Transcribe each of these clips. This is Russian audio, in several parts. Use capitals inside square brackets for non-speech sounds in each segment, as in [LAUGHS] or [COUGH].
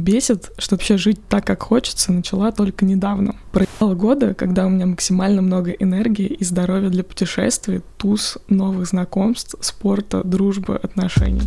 Бесит, что вообще жить так, как хочется, начала только недавно. Проехало года, когда у меня максимально много энергии и здоровья для путешествий, туз, новых знакомств, спорта, дружбы, отношений.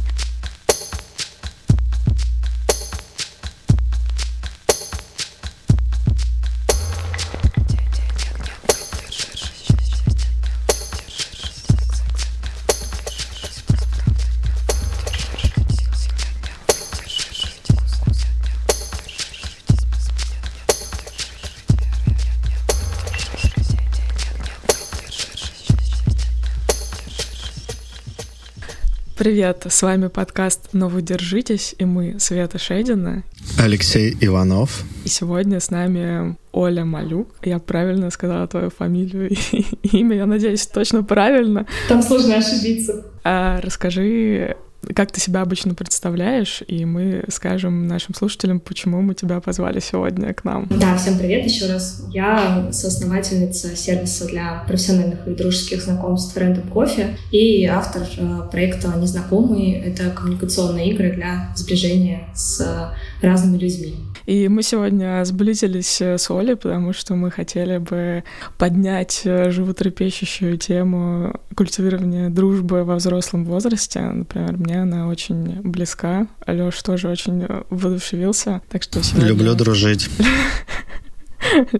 Привет, с вами подкаст «Но вы держитесь» и мы, Света Шейдина. Алексей Иванов. И сегодня с нами Оля Малюк. Я правильно сказала твою фамилию [LAUGHS] и имя, я надеюсь, точно правильно. Там сложно ошибиться. А, расскажи как ты себя обычно представляешь, и мы скажем нашим слушателям, почему мы тебя позвали сегодня к нам. Да, всем привет еще раз. Я соосновательница сервиса для профессиональных и дружеских знакомств Random Coffee и автор э, проекта «Незнакомые». Это коммуникационные игры для сближения с разными людьми. И мы сегодня сблизились с Олей, потому что мы хотели бы поднять э, животрепещущую тему культивирования дружбы во взрослом возрасте. Например, мне она очень близка. Алёш тоже очень воодушевился, так что сегодня... Люблю дружить. [LAUGHS]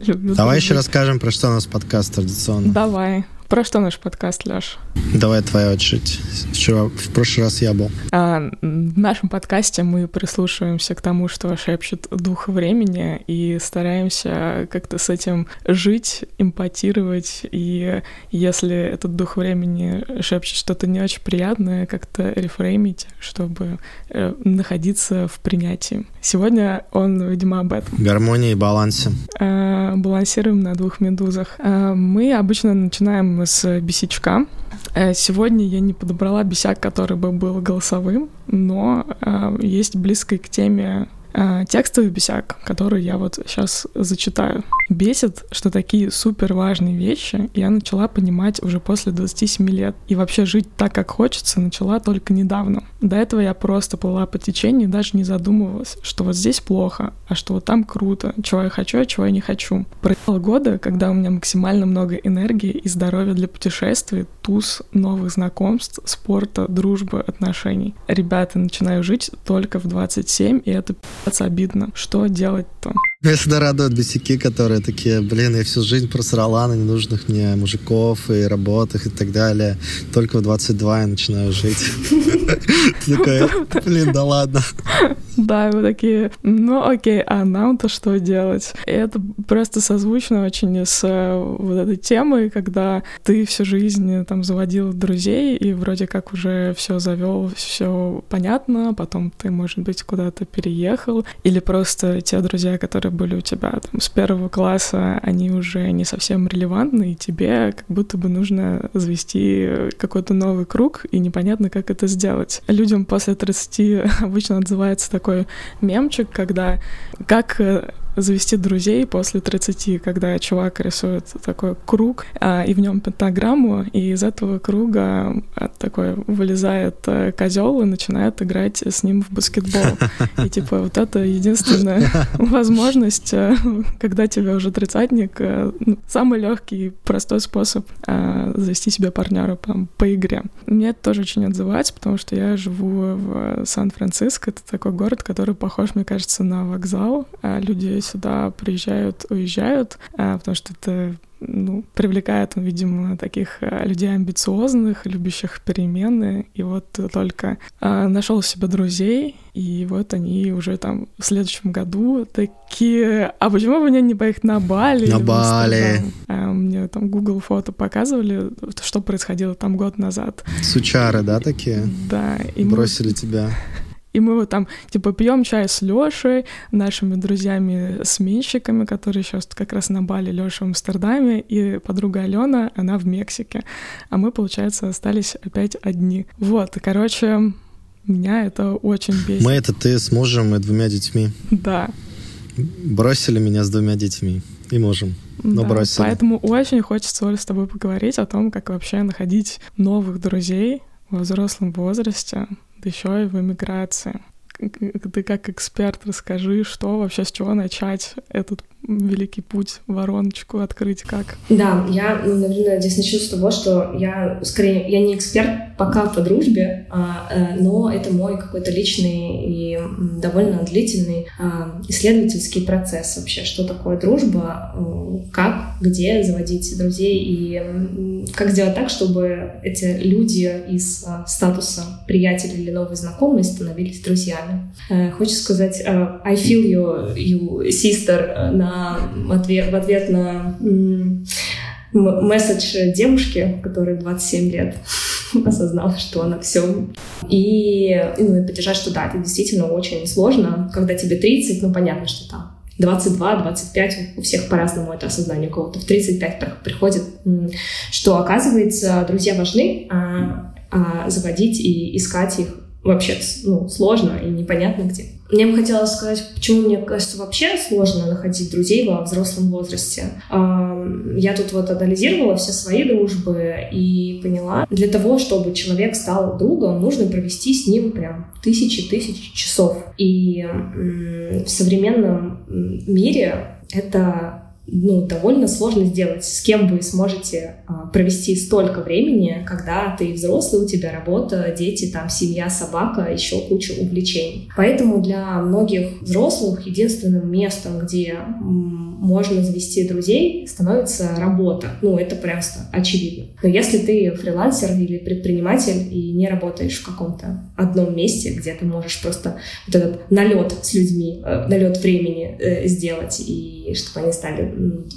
Давай еще расскажем, про что у нас подкаст традиционно. Давай. Про что наш подкаст, Леш? Давай твоя очередь. Вчера, в прошлый раз я был. А, в нашем подкасте мы прислушиваемся к тому, что шепчет дух времени, и стараемся как-то с этим жить, импотировать, и если этот дух времени шепчет что-то не очень приятное, как-то рефреймить, чтобы э, находиться в принятии. Сегодня он, видимо, об этом. Гармонии и балансе. А, балансируем на двух медузах. А, мы обычно начинаем с бесячка. Э, сегодня я не подобрала бесяк, который бы был голосовым, но э, есть близкой к теме э, текстовый бесяк, который я вот сейчас зачитаю. Бесит, что такие супер важные вещи я начала понимать уже после 27 лет. И вообще жить так, как хочется, начала только недавно. До этого я просто плыла по течению, даже не задумывалась, что вот здесь плохо, а что вот там круто, чего я хочу, а чего я не хочу. Проехало года, когда у меня максимально много энергии и здоровья для путешествий, туз, новых знакомств, спорта, дружбы, отношений. Ребята, начинаю жить только в 27, и это обидно. Что делать-то? Меня всегда радуют босики, которые такие, блин, я всю жизнь просрала на ненужных мне мужиков и работах и так далее. Только в 22 я начинаю жить. [LAUGHS] Блин, да ладно. Да, вы такие, ну окей, а нам-то что делать? И это просто созвучно очень с э, вот этой темой, когда ты всю жизнь там заводил друзей, и вроде как уже все завел, все понятно, потом ты, может быть, куда-то переехал, или просто те друзья, которые были у тебя там с первого класса, они уже не совсем релевантны, и тебе как будто бы нужно завести какой-то новый круг, и непонятно, как это сделать. Людям после 30 [LAUGHS] обычно отзывается так такой мемчик, когда как э, завести друзей после 30, когда чувак рисует такой круг, а, и в нем пентаграмму, и из этого круга а, такой вылезает а, козел и начинает играть с ним в баскетбол. И [LAUGHS] типа вот это единственная [LAUGHS] возможность, а, когда тебе уже тридцатник, а, самый легкий, простой способ завести себе партнера по, по игре. Мне это тоже очень отзывается, потому что я живу в Сан-Франциско, это такой город, который похож, мне кажется, на вокзал, а люди сюда приезжают, уезжают, а, потому что это ну, привлекает он, видимо, таких а, людей амбициозных, любящих перемены. И вот только а, нашел себе друзей, и вот они уже там в следующем году такие, а почему бы мне не поехать на Бали? На Бали. А, мне там Google фото показывали, что происходило там год назад. Сучары, да, такие? Да. И Бросили мы... тебя. И мы вот там, типа, пьем чай с Лешей, нашими друзьями-сменщиками, которые сейчас как раз на Бали, Леша в Амстердаме, и подруга Алена, она в Мексике. А мы, получается, остались опять одни. Вот, короче, меня это очень бесит. Мы — это ты с мужем и двумя детьми. Да. Бросили меня с двумя детьми. И мужем. Но да, бросили. Поэтому очень хочется, Оля, с тобой поговорить о том, как вообще находить новых друзей во взрослом возрасте, да еще и в эмиграции. ты как эксперт расскажи, что вообще, с чего начать этот великий путь, вороночку открыть как? Да, я, ну, наверное, здесь начну с того, что я, скорее, я не эксперт пока по дружбе, а, а, но это мой какой-то личный и довольно длительный а, исследовательский процесс вообще, что такое дружба, как, где заводить друзей и как сделать так, чтобы эти люди из а, статуса приятеля или новые знакомые становились друзьями. Э, хочется сказать I feel you, you sister на в ответ на месседж девушки, которой 27 лет [LAUGHS] осознала, что она все. И, ну, и поддержать, что да, это действительно очень сложно. Когда тебе 30, ну, понятно, что там 22, 25, у всех по-разному это осознание, у кого-то в 35 приходит, что, оказывается, друзья важны, а, а заводить и искать их вообще ну, сложно и непонятно где. Мне бы хотелось сказать, почему мне кажется вообще сложно находить друзей во взрослом возрасте. Я тут вот анализировала все свои дружбы и поняла, для того, чтобы человек стал другом, нужно провести с ним прям тысячи-тысячи часов. И в современном мире это ну, довольно сложно сделать. С кем вы сможете а, провести столько времени, когда ты взрослый, у тебя работа, дети, там, семья, собака, еще куча увлечений. Поэтому для многих взрослых единственным местом, где можно завести друзей, становится работа. Ну, это просто очевидно. Но если ты фрилансер или предприниматель и не работаешь в каком-то одном месте, где ты можешь просто вот этот налет с людьми, э, налет времени э, сделать, и чтобы они стали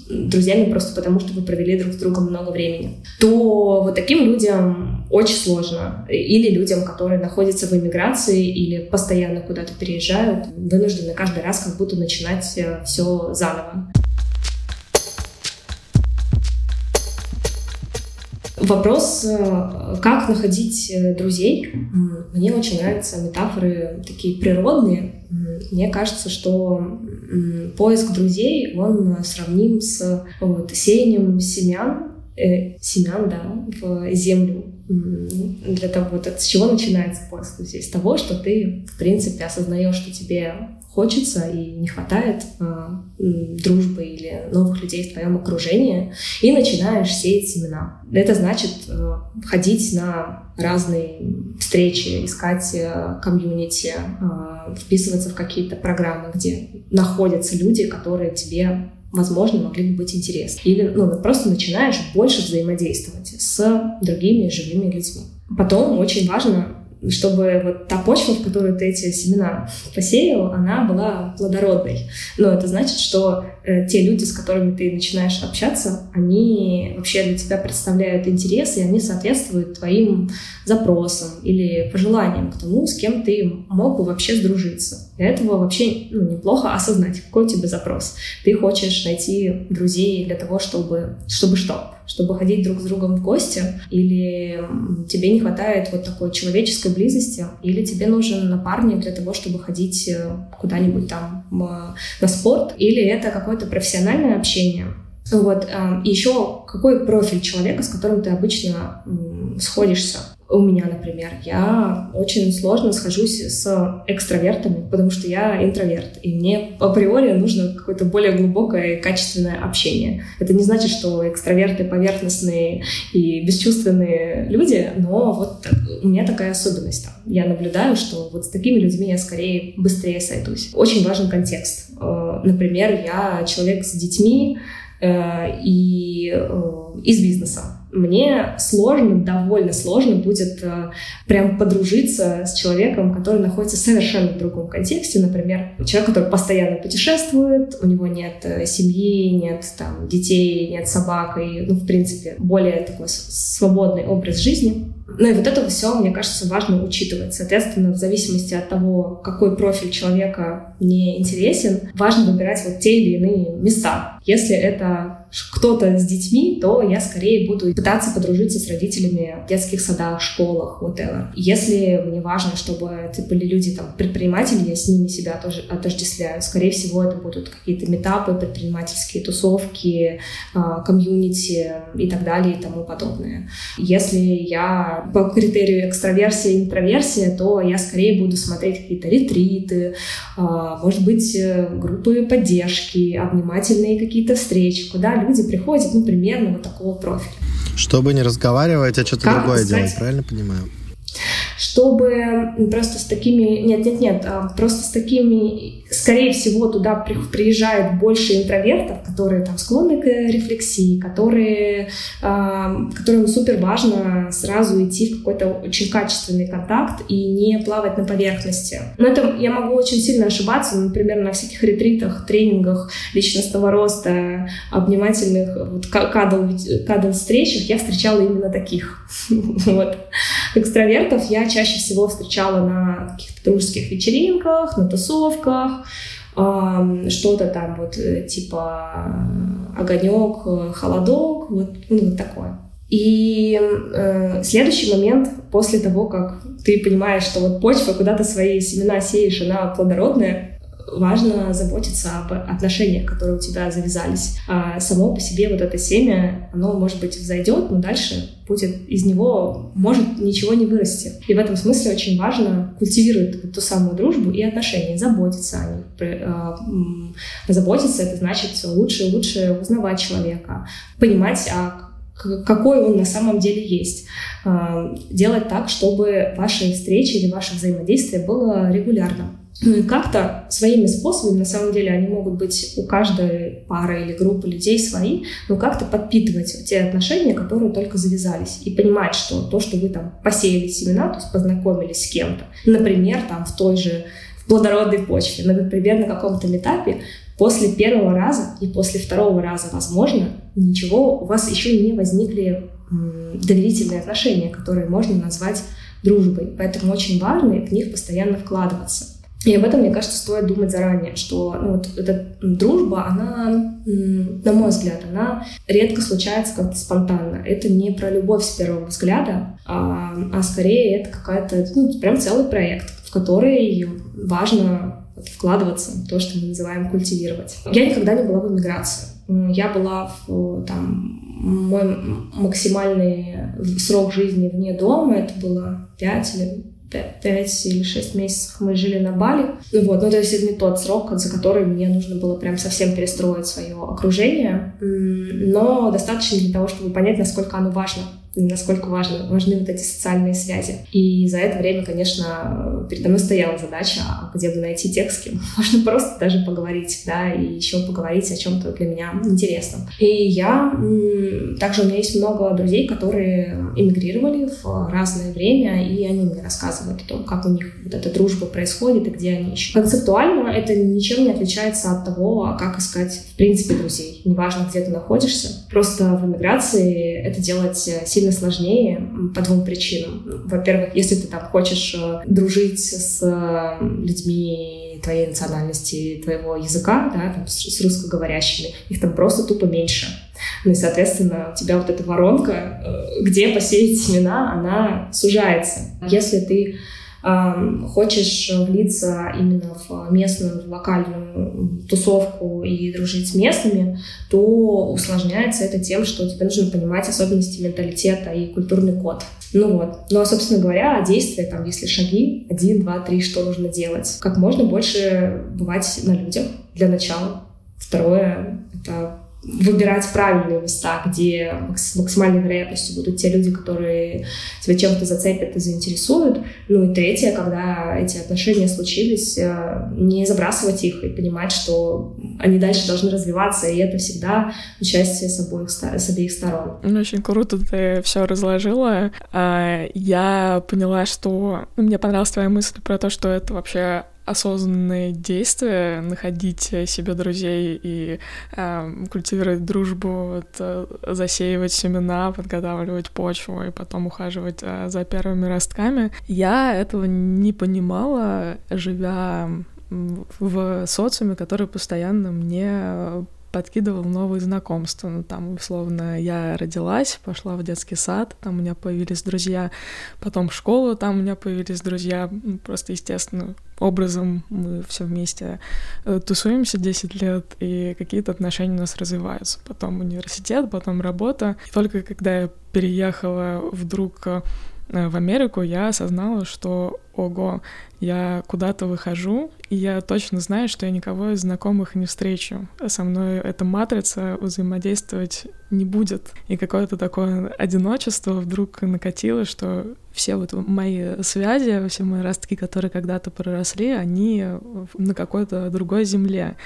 друзьями просто потому, что вы провели друг с другом много времени, то вот таким людям очень сложно. Или людям, которые находятся в эмиграции или постоянно куда-то переезжают, вынуждены каждый раз как будто начинать э, все заново. Вопрос, э, как находить э, друзей. Мне очень нравятся метафоры такие природные. Мне кажется, что поиск друзей, он сравним с вот, сеянием семян, э, семян, да, в землю. Для того, вот, с чего начинается поиск друзей? С того, что ты, в принципе, осознаешь, что тебе хочется и не хватает э, дружбы или новых людей в твоем окружении, и начинаешь сеять семена. Это значит э, ходить на разные встречи, искать э, комьюнити, э, вписываться в какие-то программы, где находятся люди, которые тебе возможно, могли бы быть интересны. Или ну, просто начинаешь больше взаимодействовать с другими живыми людьми. Потом очень важно чтобы вот та почва, в которую ты эти семена посеял, она была плодородной. Но это значит, что э, те люди, с которыми ты начинаешь общаться, они вообще для тебя представляют интерес, и они соответствуют твоим запросам или пожеланиям к тому, с кем ты мог бы вообще сдружиться. Для этого вообще ну, неплохо осознать, какой у тебя запрос. Ты хочешь найти друзей для того, чтобы... Чтобы что? Чтобы ходить друг с другом в гости, или тебе не хватает вот такой человеческой близости, или тебе нужен напарник для того, чтобы ходить э, куда-нибудь там на спорт, или это какое-то профессиональное общение. Вот. Э, и еще какой профиль человека, с которым ты обычно сходишься. У меня, например, я очень сложно схожусь с экстравертами, потому что я интроверт, и мне априори нужно какое-то более глубокое и качественное общение. Это не значит, что экстраверты поверхностные и бесчувственные люди, но вот у меня такая особенность. Я наблюдаю, что вот с такими людьми я скорее быстрее сойдусь. Очень важен контекст. Э, например, я человек с детьми, э, и э, из бизнеса мне сложно, довольно сложно будет э, прям подружиться с человеком, который находится совершенно в другом контексте. Например, человек, который постоянно путешествует, у него нет э, семьи, нет там детей, нет собак, и, ну, в принципе, более такой свободный образ жизни. Ну и вот это все, мне кажется, важно учитывать. Соответственно, в зависимости от того, какой профиль человека мне интересен, важно выбирать вот те или иные места. Если это кто-то с детьми, то я скорее буду пытаться подружиться с родителями в детских садах, школах, whatever. Если мне важно, чтобы это были люди, там, предприниматели, я с ними себя тоже отождествляю. Скорее всего, это будут какие-то метапы, предпринимательские тусовки, а, комьюнити и так далее и тому подобное. Если я по критерию экстраверсия интроверсия, то я скорее буду смотреть какие-то ретриты, а, может быть, э, группы поддержки, обнимательные какие-то встречи, куда люди приходят, ну, примерно вот такого профиля. Чтобы не разговаривать, а что-то другое сказать? делать, правильно понимаю? Чтобы просто с такими... Нет, нет, нет, а просто с такими... Скорее всего, туда приезжает больше интровертов, которые там склонны к рефлексии, которые, которым супер важно сразу идти в какой-то очень качественный контакт и не плавать на поверхности. Но это я могу очень сильно ошибаться, например, на всяких ретритах, тренингах личностного роста, обнимательных вот, кадл, кадл встречах я встречала именно таких. [LAUGHS] вот. Экстравертов я чаще всего встречала на каких-то дружеских вечеринках, на тусовках, что-то там вот э, типа огонек, э, холодок, вот, ну, вот такое. И э, следующий момент, после того, как ты понимаешь, что вот почва, куда ты свои семена сеешь, она плодородная, важно заботиться об отношениях, которые у тебя завязались. А само по себе вот это семя, оно, может быть, взойдет, но дальше будет из него может ничего не вырасти. И в этом смысле очень важно культивировать ту самую дружбу и отношения, заботиться о них. А, заботиться — это значит лучше и лучше узнавать человека, понимать, а какой он на самом деле есть. А, делать так, чтобы ваши встречи или ваше взаимодействие было регулярным. Ну как-то своими способами, на самом деле они могут быть у каждой пары или группы людей свои, но как-то подпитывать те отношения, которые только завязались, и понимать, что то, что вы там посеяли семена, то есть познакомились с кем-то, например, там в той же плодородной почве, например, на каком-то этапе, после первого раза и после второго раза, возможно, ничего, у вас еще не возникли доверительные отношения, которые можно назвать дружбой. Поэтому очень важно в них постоянно вкладываться. И об этом, мне кажется, стоит думать заранее, что ну, вот эта дружба, она, на мой взгляд, она редко случается как-то спонтанно. Это не про любовь с первого взгляда, а, а скорее это какая-то, ну, прям целый проект, в который важно вкладываться, то, что мы называем культивировать. Я никогда не была в эмиграции. Я была в, там, мой максимальный срок жизни вне дома, это было 5 или 5 или 6 месяцев мы жили на Бали. Ну вот, ну то есть это не тот срок, за который мне нужно было прям совсем перестроить свое окружение, но достаточно для того, чтобы понять, насколько оно важно насколько важны, важны вот эти социальные связи. И за это время, конечно, передо мной стояла задача, а где бы найти текст, с кем [LAUGHS] можно просто даже поговорить, да, и еще поговорить о чем-то для меня интересном. И я... Также у меня есть много друзей, которые эмигрировали в разное время, и они мне рассказывают о том, как у них вот эта дружба происходит и где они ищут. Концептуально это ничем не отличается от того, как искать, в принципе, друзей. Неважно, где ты находишься. Просто в эмиграции это делать сильно сильно сложнее по двум причинам. Во-первых, если ты там хочешь э, дружить с э, людьми твоей национальности, твоего языка, да, там, с русскоговорящими, их там просто тупо меньше. Ну и, соответственно, у тебя вот эта воронка, э, где посеять семена, она сужается. Если ты хочешь влиться именно в местную, в локальную тусовку и дружить с местными, то усложняется это тем, что тебе нужно понимать особенности менталитета и культурный код. Ну вот. Ну а, собственно говоря, действия, там, если шаги, один, два, три, что нужно делать? Как можно больше бывать на людях для начала. Второе — это выбирать правильные места, где с максимальной вероятностью будут те люди, которые тебя чем-то зацепят и заинтересуют. Ну и третье, когда эти отношения случились, э, не забрасывать их и понимать, что они дальше должны развиваться, и это всегда участие с обоих, с обеих сторон. Ну, очень круто ты все разложила. А, я поняла, что мне понравилась твоя мысль про то, что это вообще осознанные действия, находить себе друзей и э, культивировать дружбу, вот, э, засеивать семена, подготавливать почву и потом ухаживать э, за первыми ростками. Я этого не понимала, живя в социуме, который постоянно мне подкидывал новые знакомства. Ну, там, условно, я родилась, пошла в детский сад, там у меня появились друзья, потом в школу, там у меня появились друзья. Просто, естественно, образом мы все вместе э, тусуемся 10 лет, и какие-то отношения у нас развиваются. Потом университет, потом работа. И только когда я переехала вдруг э, в Америку, я осознала, что, ого, я куда-то выхожу, и я точно знаю, что я никого из знакомых не встречу. Со мной эта матрица взаимодействовать не будет. И какое-то такое одиночество вдруг накатило, что все вот мои связи, все мои ростки, которые когда-то проросли, они на какой-то другой земле.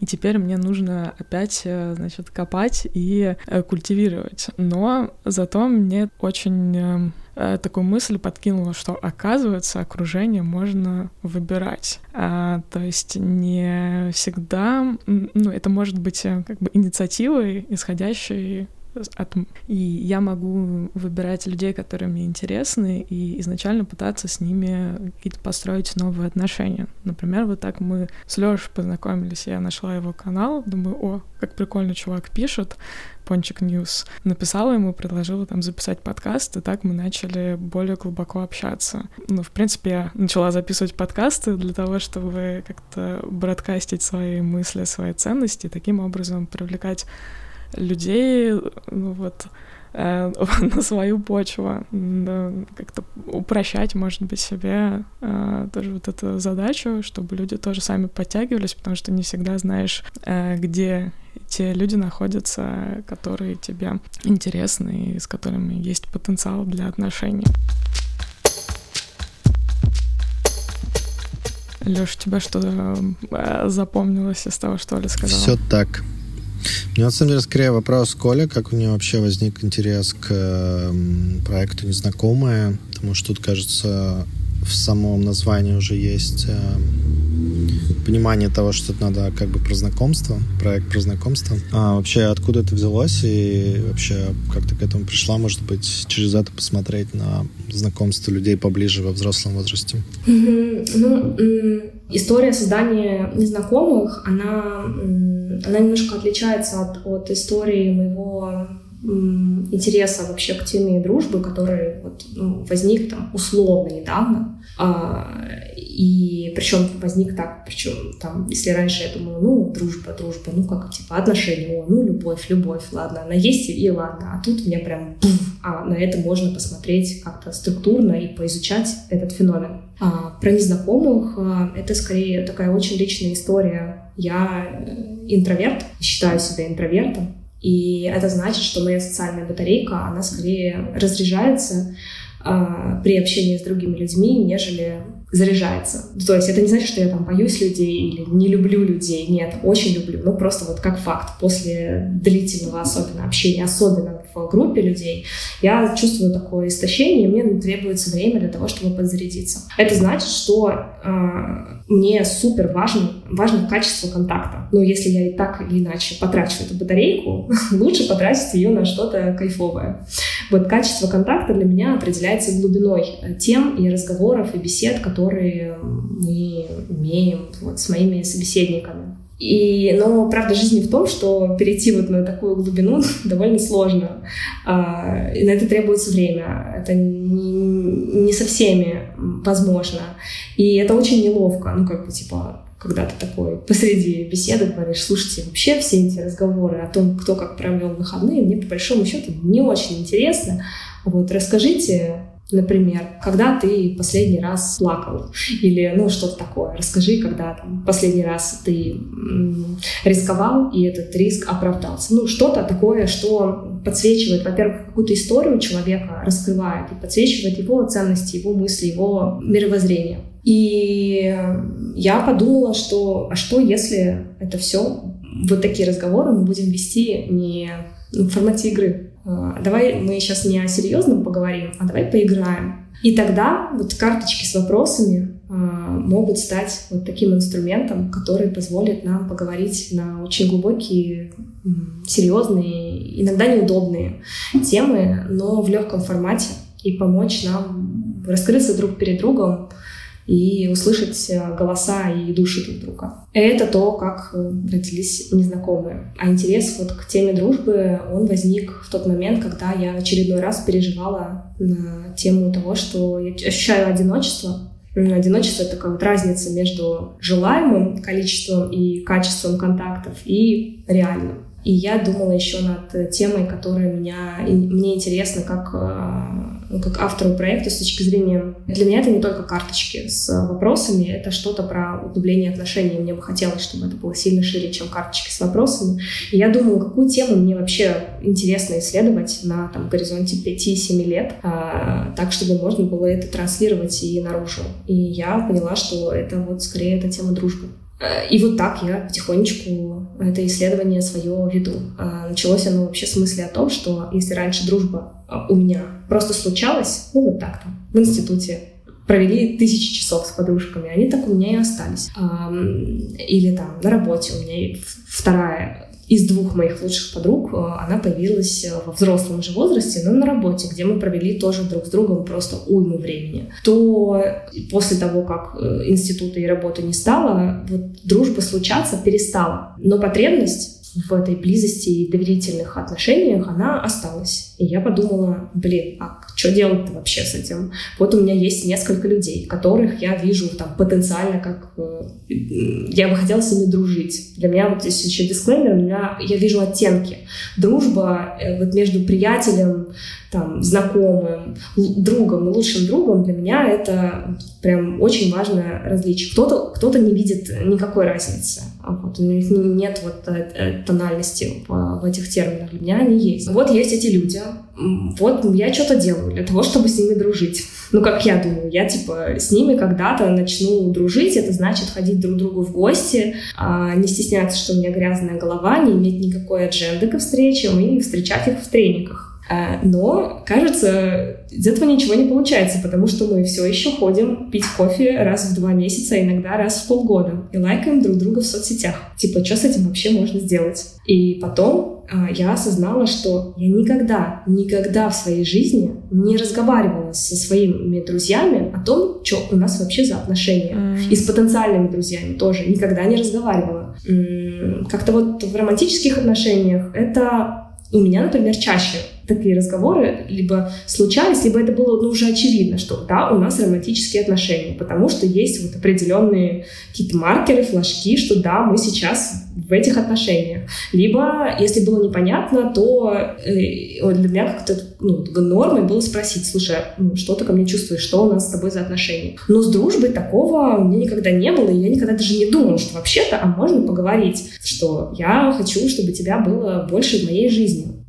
И теперь мне нужно опять, значит, копать и э, культивировать. Но зато мне очень э, Э, такую мысль подкинула, что оказывается окружение можно выбирать. А, то есть не всегда, ну, это может быть э, как бы инициативой, исходящей от... И я могу выбирать людей, которые мне интересны, и изначально пытаться с ними какие-то построить новые отношения. Например, вот так мы с Лёшей познакомились, я нашла его канал, думаю, о, как прикольно чувак пишет, Пончик News. Написала ему, предложила там записать подкаст, и так мы начали более глубоко общаться. Ну, в принципе, я начала записывать подкасты для того, чтобы как-то broadcast ить свои мысли, свои ценности, таким образом привлекать людей, ну вот, э, [LAUGHS] на свою почву, да, как-то упрощать, может быть, себе э, тоже вот эту задачу, чтобы люди тоже сами подтягивались, потому что не всегда знаешь, э, где те люди находятся, которые тебе интересны и с которыми есть потенциал для отношений. Лёш, тебе что э, запомнилось из того, что Оля сказала? Все так. Мне на самом деле скорее вопрос Коля, как у него вообще возник интерес к проекту «Незнакомые», потому что тут, кажется, в самом названии уже есть э, понимание того, что это надо как бы про знакомство, проект про знакомство. А вообще откуда это взялось и вообще как ты к этому пришла, может быть, через это посмотреть на знакомство людей поближе во взрослом возрасте? Ну, история создания незнакомых, она, она немножко отличается от, от истории моего интереса вообще к теме дружбы, который вот, ну, возник там условно недавно. А, и причем возник так, причем там, если раньше я думала, ну, дружба, дружба, ну, как типа отношения, о, ну, любовь, любовь, ладно, она есть и ладно. А тут мне прям, буф, а на это можно посмотреть как-то структурно и поизучать этот феномен. А, про незнакомых а, это скорее такая очень личная история. Я э, интроверт, считаю себя интровертом, и это значит, что моя социальная батарейка, она скорее разряжается э, при общении с другими людьми, нежели заряжается. То есть это не значит, что я там боюсь людей или не люблю людей. Нет, очень люблю. Ну, просто вот как факт. После длительного особенно общения, особенно в группе людей, я чувствую такое истощение, и мне требуется время для того, чтобы подзарядиться. Это значит, что э, мне супер важно, важно качество контакта. Ну, если я и так или иначе потрачу эту батарейку, [LAUGHS] лучше потратить ее на что-то кайфовое. Вот качество контакта для меня определяется глубиной тем и разговоров, и бесед, которые которые мы имеем вот с моими собеседниками. И, но правда жизни в том, что перейти вот на такую глубину [LAUGHS] довольно сложно. А, и на это требуется время. Это не, не со всеми возможно. И это очень неловко. Ну, как бы, типа, когда ты такой посреди беседы говоришь, слушайте, вообще все эти разговоры о том, кто как провел выходные, мне по большому счету не очень интересно. Вот расскажите Например, когда ты последний раз плакал или ну что-то такое. Расскажи, когда там, последний раз ты рисковал и этот риск оправдался. Ну что-то такое, что подсвечивает, во-первых, какую-то историю человека, раскрывает и подсвечивает его ценности, его мысли, его мировоззрение. И я подумала, что а что если это все вот такие разговоры мы будем вести не в формате игры, а, давай мы сейчас не о серьезном поговорим, а давай поиграем. И тогда вот карточки с вопросами э, могут стать вот таким инструментом, который позволит нам поговорить на очень глубокие, серьезные, иногда неудобные темы, но в легком формате и помочь нам раскрыться друг перед другом и услышать э, голоса и души друг друга. Это то, как э, родились незнакомые. А интерес вот к теме дружбы, он возник в тот момент, когда я очередной раз переживала на тему того, что я ощущаю одиночество, Одиночество — это такая вот разница между желаемым количеством и качеством контактов и реальным. И я думала еще над темой, которая меня, мне интересна как э, как автору проекта с точки зрения... Для меня это не только карточки с вопросами, это что-то про углубление отношений. Мне бы хотелось, чтобы это было сильно шире, чем карточки с вопросами. И я думаю, какую тему мне вообще интересно исследовать на там, горизонте 5-7 лет, а, так, чтобы можно было это транслировать и наружу. И я поняла, что это вот скорее эта тема дружбы. И вот так я потихонечку это исследование свое веду. А, началось оно вообще с мысли о том, что если раньше дружба а, у меня просто случалась, ну вот так там, в институте, провели тысячи часов с подружками, они так у меня и остались. Или там на работе у меня вторая из двух моих лучших подруг, э, она появилась э, во взрослом уже возрасте, но на работе, где мы провели тоже друг с другом просто уйму времени, то после того, как э, института и работы не стало, вот дружба случаться перестала. Но потребность в этой близости и доверительных отношениях, она осталась. И я подумала, блин, а что делать вообще с этим? Вот у меня есть несколько людей, которых я вижу там потенциально как... Э, я бы хотела с ними дружить. Для меня вот здесь еще дисклеймер, меня, я вижу оттенки. Дружба э, вот между приятелем, там, знакомым, другом и лучшим другом, для меня это прям очень важное различие. Кто-то кто не видит никакой разницы. А вот, у них нет вот э, тональности в этих терминах. Для меня они есть. Вот есть эти люди. Вот я что-то делаю для того, чтобы с ними дружить. Ну, как я думаю, я, типа, с ними когда-то начну дружить. Это значит ходить друг к другу в гости, а не стесняться, что у меня грязная голова, не иметь никакой адженды ко встречам и встречать их в трениках. А, но, кажется, из этого ничего не получается, потому что мы все еще ходим пить кофе раз в два месяца, а иногда раз в полгода, и лайкаем друг друга в соцсетях. Типа, что с этим вообще можно сделать? И потом я осознала, что я никогда, никогда в своей жизни не разговаривала со своими друзьями о том, что у нас вообще за отношения. Mm. И с потенциальными друзьями тоже никогда не разговаривала. Как-то вот в романтических отношениях это у меня, например, чаще такие разговоры либо случались, либо это было ну, уже очевидно, что да, у нас романтические отношения, потому что есть вот определенные какие-то маркеры, флажки, что да, мы сейчас в этих отношениях. Либо, если было непонятно, то э, для меня как-то ну, нормой было спросить, слушай, ну, что ты ко мне чувствуешь, что у нас с тобой за отношения? Но с дружбой такого у меня никогда не было, и я никогда даже не думала, что вообще-то, а можно поговорить, что я хочу, чтобы тебя было больше в моей жизни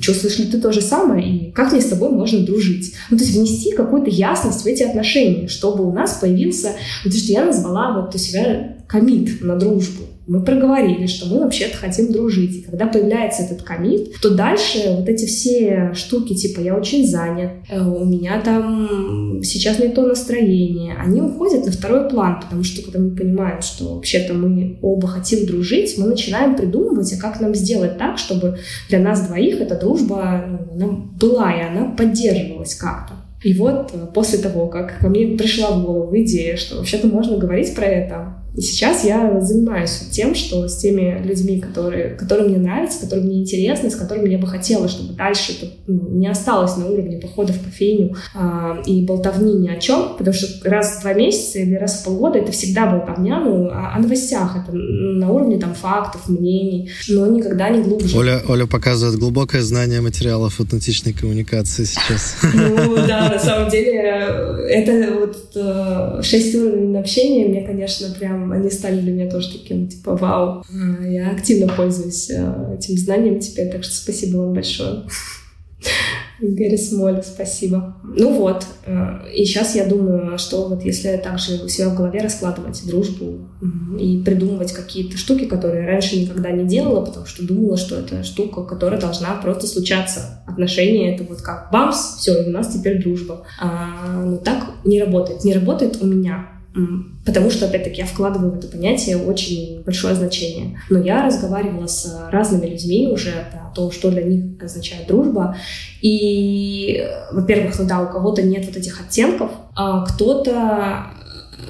чувствуешь ли ты то же самое, и как мне с тобой можно дружить. Ну, то есть внести какую-то ясность в эти отношения, чтобы у нас появился, вот то, что я назвала вот у себя комит на дружбу мы проговорили, что мы вообще-то хотим дружить. И когда появляется этот комит, то дальше вот эти все штуки, типа я очень занят, э, у меня там сейчас не то настроение, они уходят на второй план, потому что когда мы понимаем, что вообще-то мы оба хотим дружить, мы начинаем придумывать, а как нам сделать так, чтобы для нас двоих эта дружба ну, она была, и она поддерживалась как-то. И вот э, после того, как ко мне пришла в голову идея, что вообще-то можно говорить про это, и сейчас я занимаюсь тем, что с теми людьми, которые, которые мне нравятся, которые мне интересны, с которыми я бы хотела, чтобы дальше это ну, не осталось на уровне похода в кофейню а, и болтовни ни о чем, потому что раз в два месяца или раз в полгода это всегда болтовня ну, о, о новостях, это на уровне там фактов, мнений, но никогда не глубже. Оля, Оля показывает глубокое знание материалов аутентичной коммуникации сейчас. [LAUGHS] Ну да, на самом деле это вот э, шесть уровней общения мне, конечно, прям они стали для меня тоже таким, типа, вау, а, я активно пользуюсь э, этим знанием теперь, так что спасибо вам большое. [LAUGHS] Гэри Смоль, спасибо. Ну вот, э, и сейчас я думаю, что вот если также у себя в голове раскладывать дружбу и придумывать какие-то штуки, которые раньше никогда не делала, потому что думала, что это штука, которая должна просто случаться. Отношения — это вот как бамс, все, и у нас теперь дружба. А, ну так не работает. Не работает у меня. Потому что, опять-таки, я вкладываю в это понятие очень большое значение. Но я разговаривала с разными людьми уже про то, что для них означает дружба. И, во-первых, ну да, у кого-то нет вот этих оттенков, а кто-то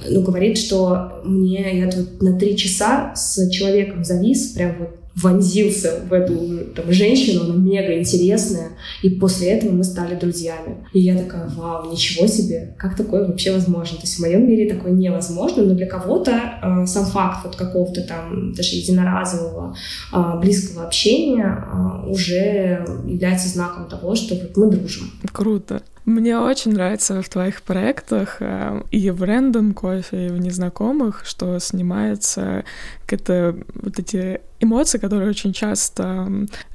ну, говорит, что мне я тут на три часа с человеком завис, прям вот вонзился в эту там, женщину, она мега интересная, и после этого мы стали друзьями. И я такая, вау, ничего себе, как такое вообще возможно? То есть в моем мире такое невозможно, но для кого-то э, сам факт вот какого-то там даже единоразового э, близкого общения э, уже является знаком того, что вот мы дружим. Круто. Мне очень нравится в твоих проектах э, и в рандом кофе, и в незнакомых, что снимается какие-то вот эти эмоции, которые очень часто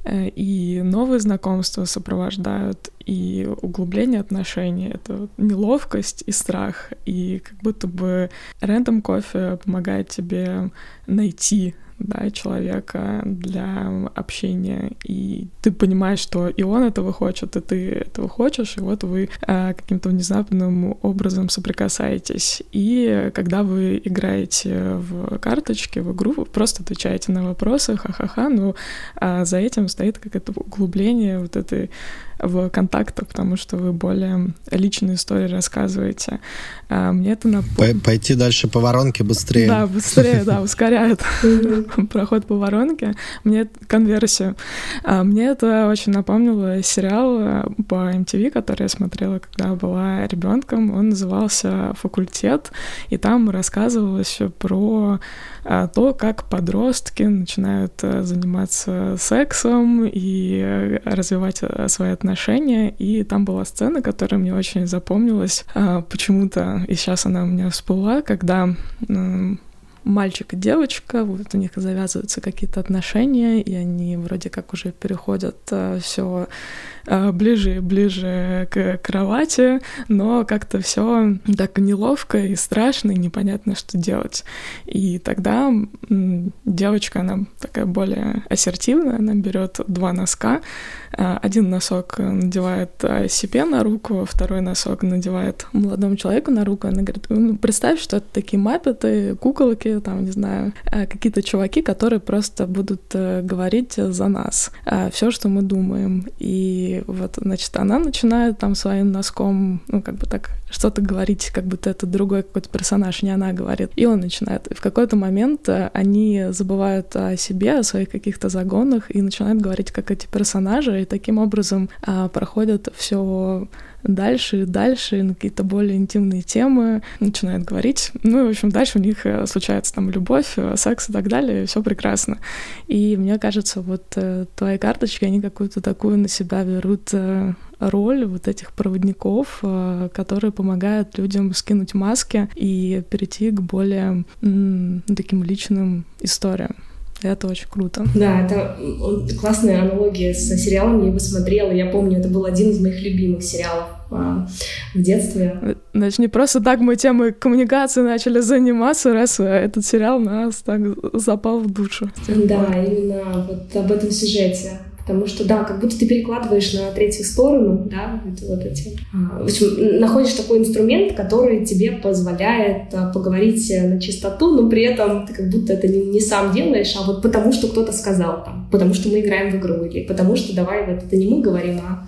э, и новые знакомства сопровождают, и углубление отношений. Это неловкость и страх. И как будто бы рандом кофе помогает тебе найти да, человека для общения, и ты понимаешь, что и он этого хочет, и ты этого хочешь, и вот вы э, каким-то внезапным образом соприкасаетесь. И когда вы играете в карточки, в игру, вы просто отвечаете на вопросы, ха-ха-ха, но э, за этим стоит какое-то углубление вот этой в контактах, потому что вы более личные истории рассказываете. А, мне это напомнило... Пойти дальше по воронке быстрее. Да, быстрее, да, [LAUGHS] ускоряет [LAUGHS] проход по воронке. Мне конверсию. А, мне это очень напомнило сериал э, по MTV, который я смотрела, когда была ребенком. Он назывался «Факультет», и там рассказывалось про а, то, как подростки начинают э, заниматься сексом и э, развивать свои отношения отношения, и там была сцена, которая мне очень запомнилась а, почему-то, и сейчас она у меня всплыла, когда мальчик и девочка, вот у них завязываются какие-то отношения, и они вроде как уже переходят а, все а, ближе и ближе к кровати, но как-то все так неловко и страшно, и непонятно, что делать. И тогда девочка, она такая более ассертивная, она берет два носка, а, один носок надевает себе на руку, второй носок надевает молодому человеку на руку. Она говорит, ну, представь, что это такие маппеты, куколки, там, не знаю, а, какие-то чуваки, которые просто будут э, говорить за нас а, все, что мы думаем. И вот, значит, она начинает там своим носком, ну, как бы так, что-то говорить, как будто это другой какой-то персонаж, не она говорит. И он начинает. И в какой-то момент э, они забывают о себе, о своих каких-то загонах и начинают говорить как эти персонажи, и таким образом проходят все дальше и дальше на какие-то более интимные темы начинают говорить. Ну, в общем, дальше у них э, случается там любовь, э, секс и так далее, все прекрасно. И мне кажется, вот э, твои карточки, они какую-то такую на себя берут роль вот этих проводников, которые помогают людям скинуть маски и перейти к более таким личным историям. Это очень круто. Да, это классная аналогия с сериалом. Я его смотрела. Я помню, это был один из моих любимых сериалов а, в детстве. Значит, не просто так мы темой коммуникации начали заниматься, раз этот сериал нас так запал в душу. Да, именно вот об этом сюжете. Потому что, да, как будто ты перекладываешь на третью сторону, да, это вот эти. А, в общем, находишь такой инструмент, который тебе позволяет а, поговорить на чистоту, но при этом ты как будто это не, не сам делаешь, а вот потому что кто-то сказал там, потому что мы играем в игру, или потому что давай вот это не мы говорим, а,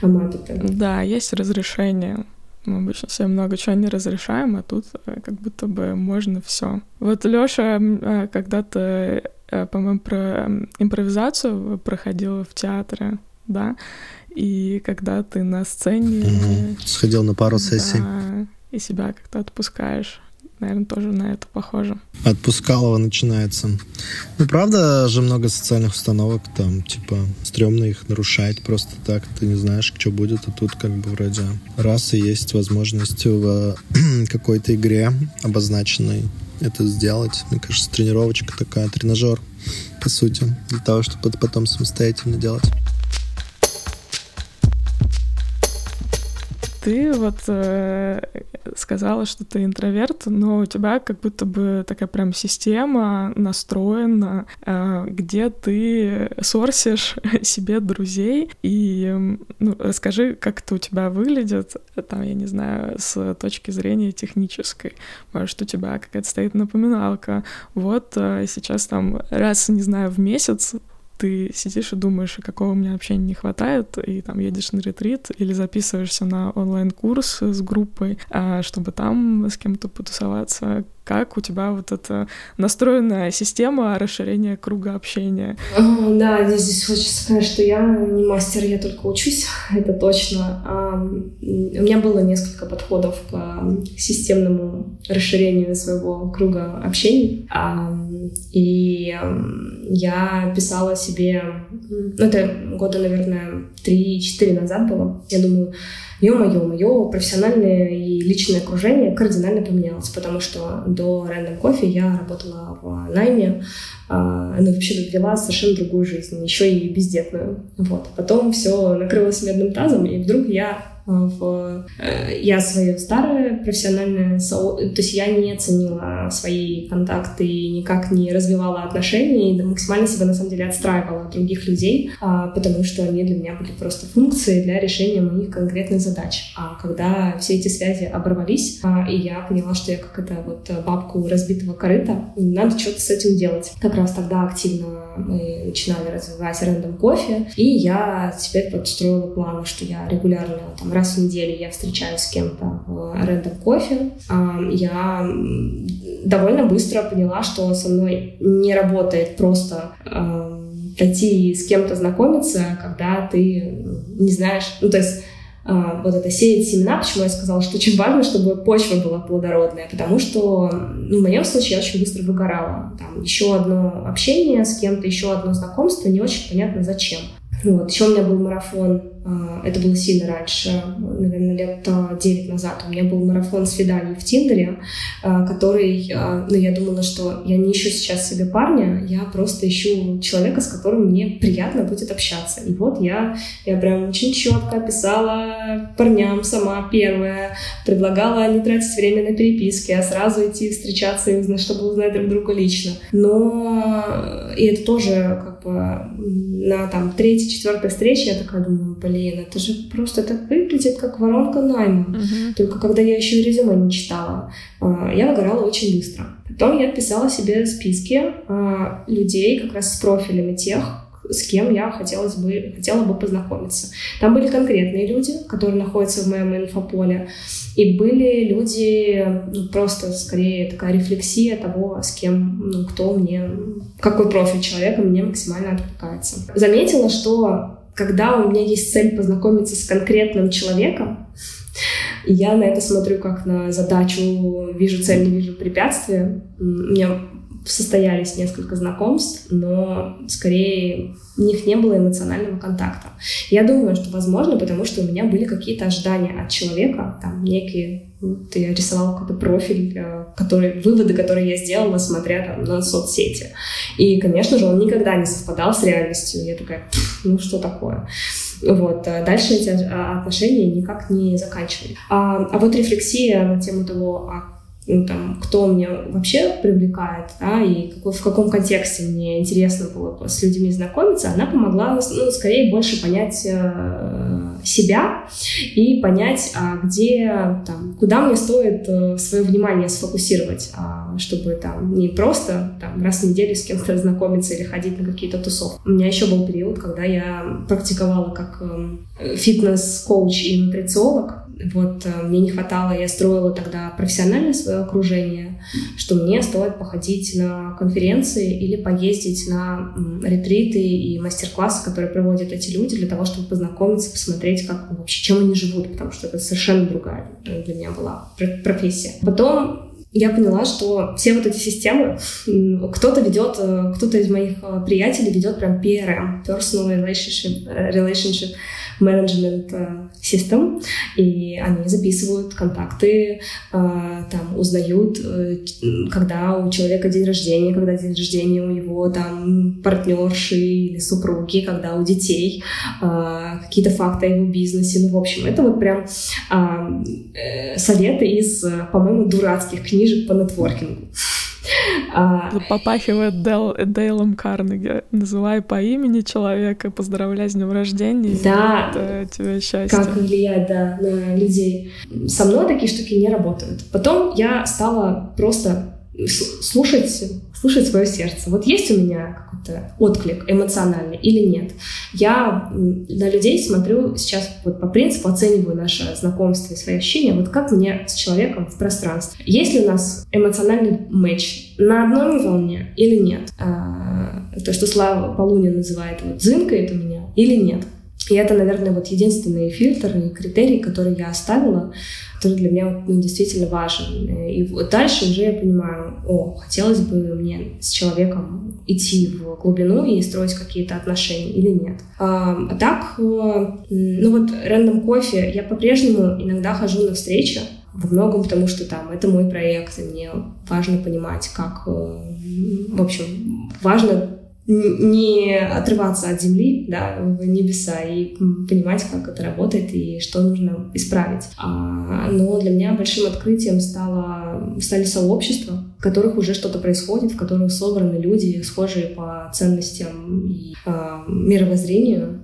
а маппеты. Да, есть разрешение. Мы обычно себе много чего не разрешаем, а тут э, как будто бы можно все. Вот Лёша э, когда-то Э, по-моему, про импровизацию проходила в театре, да, и когда ты на сцене... Угу. Сходил на пару сессий. Да, и себя как-то отпускаешь. Наверное, тоже на это похоже. Отпускалово начинается. Ну, правда же много социальных установок, там, типа, стрёмно их нарушать просто так, ты не знаешь, что будет, а тут как бы вроде раз и есть возможность в [CLEARS THROAT] какой-то игре обозначенной это сделать. Мне кажется, тренировочка такая, тренажер, по сути, для того, чтобы это потом самостоятельно делать. Ты вот э, сказала, что ты интроверт, но у тебя как будто бы такая прям система настроена, э, где ты сорсишь [LAUGHS] себе друзей. И ну, расскажи, как это у тебя выглядит, там, я не знаю, с точки зрения технической. Может, у тебя какая-то стоит напоминалка. Вот э, сейчас там раз, не знаю, в месяц ты сидишь и думаешь, какого мне общения не хватает, и там едешь на ретрит или записываешься на онлайн-курс с группой, а, чтобы там с кем-то потусоваться, как у тебя вот эта настроенная система расширения круга общения? Да, здесь хочется сказать, что я не мастер, я только учусь, это точно. У меня было несколько подходов к системному расширению своего круга общений. И я писала себе, ну это года, наверное, 3-4 назад было. Я думаю, ё-моё, мое профессиональное и личное окружение кардинально поменялось, потому что до Random Coffee я работала в найме, она вообще вела совершенно другую жизнь, еще и бездетную. Вот. Потом все накрылось медным тазом, и вдруг я в... Э, я свое старое профессиональное... То есть я не оценила свои контакты и никак не развивала отношения, и максимально себя, на самом деле, отстраивала от других людей, а, потому что они для меня были просто функции для решения моих конкретных задач. А когда все эти связи оборвались, а, и я поняла, что я как это вот бабку разбитого корыта, надо что-то с этим делать. Как раз тогда активно мы начинали развивать рандом кофе, и я теперь подстроила план, что я регулярно там раз в неделю я встречаюсь с кем-то в рандом кофе. Я довольно быстро поняла, что со мной не работает просто пойти с кем-то знакомиться, когда ты не знаешь, ну то есть вот это сеять семена, почему я сказала, что очень важно, чтобы почва была плодородная, потому что ну, в моем случае я очень быстро выгорала. Там еще одно общение с кем-то, еще одно знакомство, не очень понятно зачем. Вот. Еще у меня был марафон, а, это было сильно раньше, наверное, лет 9 назад. У меня был марафон свиданий в Тиндере, а, который, а, ну, я думала, что я не ищу сейчас себе парня, я просто ищу человека, с которым мне приятно будет общаться. И вот я, я прям очень четко писала парням сама первая, предлагала не тратить время на переписки, а сразу идти встречаться, чтобы узнать друг друга лично. Но и это тоже как на там третьей, четвертой встрече я такая думаю, блин, это же просто так выглядит, как воронка найма. Uh-huh. Только когда я еще резюме не читала, а, я выгорала очень быстро. Потом я писала себе списки а, людей как раз с профилями тех, с кем я хотелось бы, хотела бы познакомиться. Там были конкретные люди, которые находятся в моем инфополе, и были люди, ну, просто скорее такая рефлексия того, с кем, ну, кто мне, какой профиль человека мне максимально откликается. Заметила, что когда у меня есть цель познакомиться с конкретным человеком, я на это смотрю как на задачу, вижу цель, не вижу препятствия. Меня состоялись несколько знакомств, но скорее у них не было эмоционального контакта. Я думаю, что возможно, потому что у меня были какие-то ожидания от человека, там некие, ты я рисовала какой-то профиль, э, который, выводы, которые я сделала, смотря там на соцсети. И, конечно же, он никогда не совпадал с реальностью. Я такая, ну что такое? Вот. А дальше эти а, отношения никак не заканчивались. А, а вот рефлексия на тему того, а ну, там, кто меня вообще привлекает, да, и какой, в каком контексте мне интересно было с людьми знакомиться, она помогла, ну, скорее больше понять э, себя и понять, а где, там, куда мне стоит э, свое внимание сфокусировать, а, чтобы там не просто там, раз в неделю с кем-то знакомиться или ходить на какие-то тусовки. У меня еще был период, когда я практиковала как э, фитнес-коуч и нутрициолог, вот э, мне не хватало, я строила тогда профессиональное свое окружение, что мне стоит походить на конференции или поездить на ретриты и мастер-классы, которые проводят эти люди, для того, чтобы познакомиться, посмотреть, как вообще, чем они живут, потому что это совершенно другая для меня была профессия. Потом я поняла, что все вот эти системы, кто-то ведет, э, кто-то из моих э, приятелей ведет прям PRM, Personal Relationship, relationship management э, system, и они записывают контакты, э, там узнают, э, когда у человека день рождения, когда день рождения у его там партнерши или супруги, когда у детей, какие-то факты о его бизнесе, ну, в общем, это вот прям советы из, по-моему, дурацких книжек по нетворкингу. А... Попахивает Дел, Дейлом Карнеги. Называй по имени человека, поздравляй с днем рождения. Да. Это тебе счастье. Как влиять, да, на людей. Со мной такие штуки не работают. Потом я стала просто слушать, слушать свое сердце. Вот есть у меня какой-то отклик эмоциональный или нет. Я на людей смотрю сейчас вот по принципу, оцениваю наше знакомство и свои ощущения, вот как мне с человеком в пространстве. Есть ли у нас эмоциональный матч на одной волне или нет? А, то, что Слава Полунин называет вот дзынкает у меня или нет? И это, наверное, вот единственный фильтр и критерий, который я оставила, который для меня ну, действительно важен. И вот дальше уже я понимаю, о, хотелось бы мне с человеком идти в глубину и строить какие-то отношения или нет. А, а так, э, ну вот рандом кофе, я по-прежнему иногда хожу на встречи, во многом потому, что там это мой проект, и мне важно понимать, как, э, в общем, важно не отрываться от земли, да, в небеса и понимать, как это работает и что нужно исправить. А, но для меня большим открытием стало, стали сообщества, в которых уже что-то происходит, в которых собраны люди, схожие по ценностям и а, мировоззрению.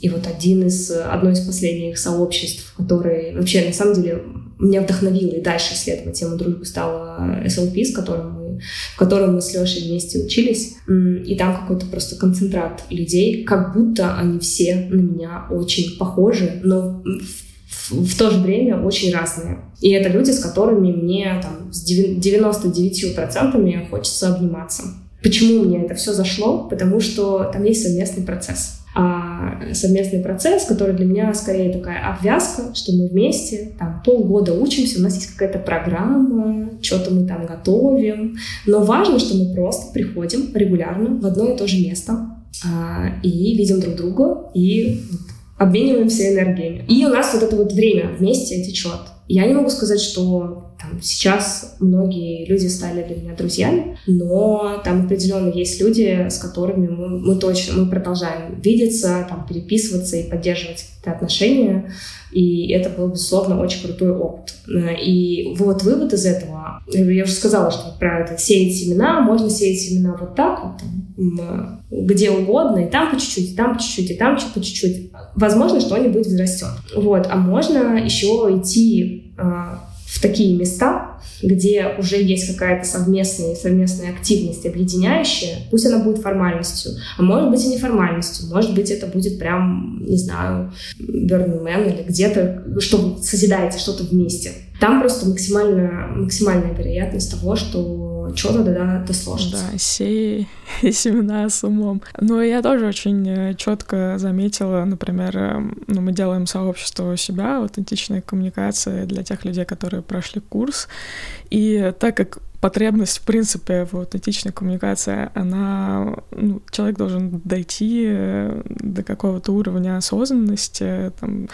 И вот один из, одно из последних сообществ, которые вообще на самом деле меня вдохновило и дальше исследовать тему дружбы, стало SLP, с которым мы в котором мы с Лешей вместе учились. И там какой-то просто концентрат людей, как будто они все на меня очень похожи, но в, то же время очень разные. И это люди, с которыми мне там с 99% хочется обниматься. Почему мне это все зашло? Потому что там есть совместный процесс а совместный процесс, который для меня скорее такая обвязка, что мы вместе там полгода учимся, у нас есть какая-то программа, что-то мы там готовим, но важно, что мы просто приходим регулярно в одно и то же место а, и видим друг друга и обмениваемся энергиями. И у нас вот это вот время вместе течет. Я не могу сказать, что там, сейчас многие люди стали для меня друзьями, но там определенно есть люди, с которыми мы, мы точно мы продолжаем видеться, там, переписываться и поддерживать какие-то отношения. И это был, безусловно, очень крутой опыт. И вот вывод из этого, я уже сказала, что про это сеять семена, можно сеять семена вот так вот, где угодно, и там по чуть-чуть, и там по чуть-чуть, и там по чуть-чуть. Возможно, что-нибудь взрастет. Вот. А можно еще идти а, в такие места, где уже есть какая-то совместная, совместная активность, объединяющая, пусть она будет формальностью, а может быть и неформальностью, может быть это будет прям, не знаю, Burning Man или где-то, что вы созидаете что-то вместе. Там просто максимальная, максимальная вероятность того, что что-то да, да сложится. Да, сей [LAUGHS] семена с умом. Но я тоже очень э, четко заметила, например, эм, ну, мы делаем сообщество у себя, аутентичная коммуникация для тех людей, которые прошли курс. И так как потребность, в принципе, в аутентичной коммуникации, она, ну, человек должен дойти э, до какого-то уровня осознанности, там,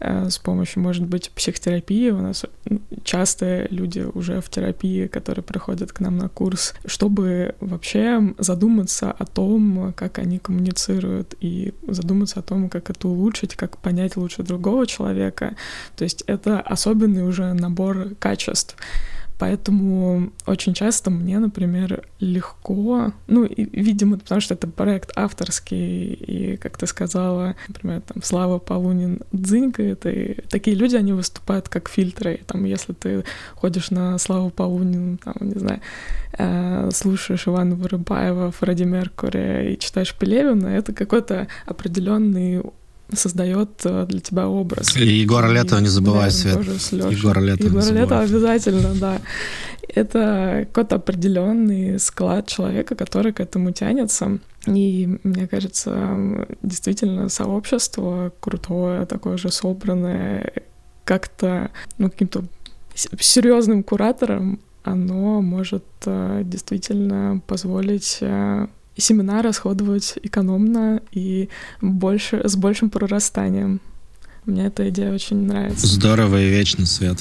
э, с помощью, может быть, психотерапии. У нас часто люди уже в терапии, которые приходят к нам на курс, чтобы вообще задуматься о том, как они коммуницируют, и задуматься о том, как это улучшить, как понять лучше другого человека. То есть это особенный уже набор качеств. Поэтому очень часто мне, например, легко, ну, и, видимо, потому что это проект авторский, и, как ты сказала, например, там, Слава Полунин дзынькает, и такие люди, они выступают как фильтры. И, там, если ты ходишь на Славу Полунин, там, не знаю, э, слушаешь Ивана Вырыбаева, Фредди Меркури и читаешь Пелевина, это какой-то определенный создает э, для тебя образ. И Егора Летова не забывай, Свет. Егора Летова Егора Летова обязательно, да. Это какой-то определенный склад человека, который к этому тянется. И мне кажется, действительно сообщество крутое, такое же собранное, как-то ну, каким-то серьезным куратором, оно может э, действительно позволить э, семена расходовать экономно и больше, с большим прорастанием. Мне эта идея очень нравится. Здорово и вечно, Свет.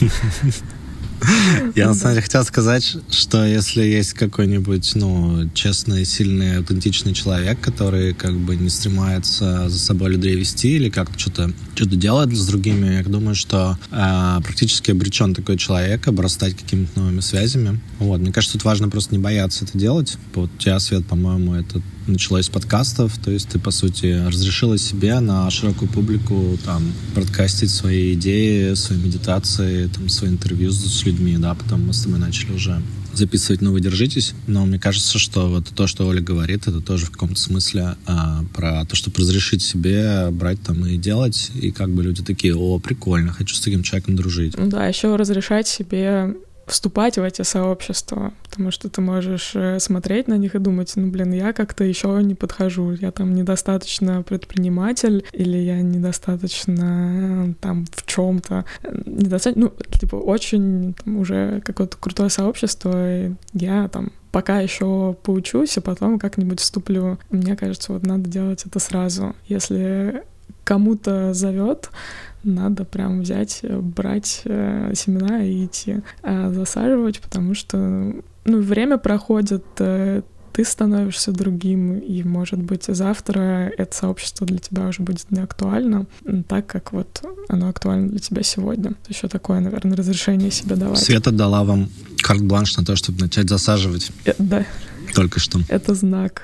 [LAUGHS] [LAUGHS] Я на самом деле хотел сказать, что если есть какой-нибудь, ну, честный, сильный, аутентичный человек, который как бы не стремается за собой людей вести или как-то что-то что делает с другими, я думаю, что э, практически обречен такой человек обрастать какими-то новыми связями. Вот, мне кажется, тут важно просто не бояться это делать. Вот у тебя, Свет, по-моему, это началось с подкастов, то есть ты, по сути, разрешила себе на широкую публику там подкастить свои идеи, свои медитации, там, свои интервью с людьми да, потом мы с тобой начали уже записывать «Ну, вы держитесь», но мне кажется, что вот то, что Оля говорит, это тоже в каком-то смысле а, про то, чтобы разрешить себе брать там и делать, и как бы люди такие, о, прикольно, хочу с таким человеком дружить. Да, еще разрешать себе вступать в эти сообщества, потому что ты можешь э, смотреть на них и думать, ну, блин, я как-то еще не подхожу, я там недостаточно предприниматель, или я недостаточно э, там в чем-то, недостаточно, ну, типа, очень там, уже какое-то крутое сообщество, и я там пока еще поучусь, и потом как-нибудь вступлю. Мне кажется, вот надо делать это сразу. Если кому-то зовет, надо прям взять, э, брать э, семена и идти э, засаживать, потому что ну, время проходит, э, ты становишься другим, и, может быть, завтра это сообщество для тебя уже будет не актуально, так как вот оно актуально для тебя сегодня. Еще такое, наверное, разрешение себе давать. Света дала вам карт-бланш на то, чтобы начать засаживать. Э, да. Только что. Это знак.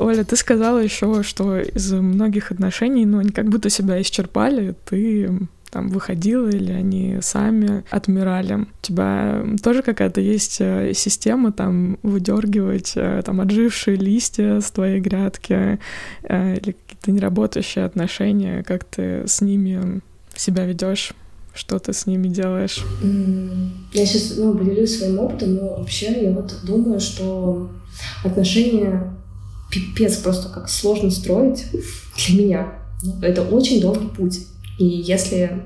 Оля, ты сказала еще, что из многих отношений, ну, они как будто себя исчерпали, ты там выходила или они сами отмирали. У тебя тоже какая-то есть э, система там выдергивать э, там отжившие листья с твоей грядки э, или какие-то неработающие отношения, как ты с ними себя ведешь? Что ты с ними делаешь? Я сейчас ну, поделюсь своим опытом, но вообще я вот думаю, что отношения пипец просто как сложно строить для меня. Это очень долгий путь. И если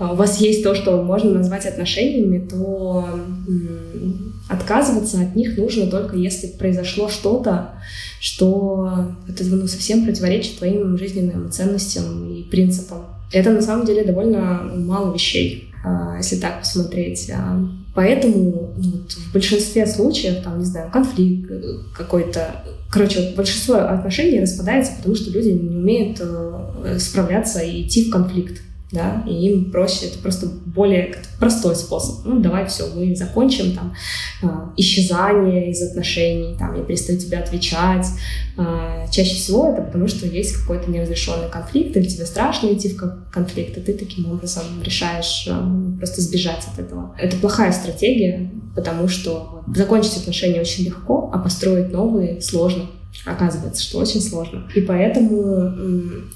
у вас есть то, что можно назвать отношениями, то отказываться от них нужно только если произошло что-то, что это ну, совсем противоречит твоим жизненным ценностям и принципам. Это на самом деле довольно мало вещей, а, если так посмотреть. Поэтому ну, вот, в большинстве случаев, там, не знаю, конфликт э, какой-то, Короче, большинство отношений распадается, потому что люди не умеют э, справляться и идти в конфликт да, и им проще, это просто более простой способ. Ну, давай все, мы закончим там э, исчезание из отношений, там, я перестаю тебе отвечать. Э, чаще всего это потому, что есть какой-то неразрешенный конфликт, или тебе страшно идти в конфликт, и ты таким образом решаешь э, просто сбежать от этого. Это плохая стратегия, потому что закончить отношения очень легко, а построить новые сложно. Оказывается, что очень сложно. И поэтому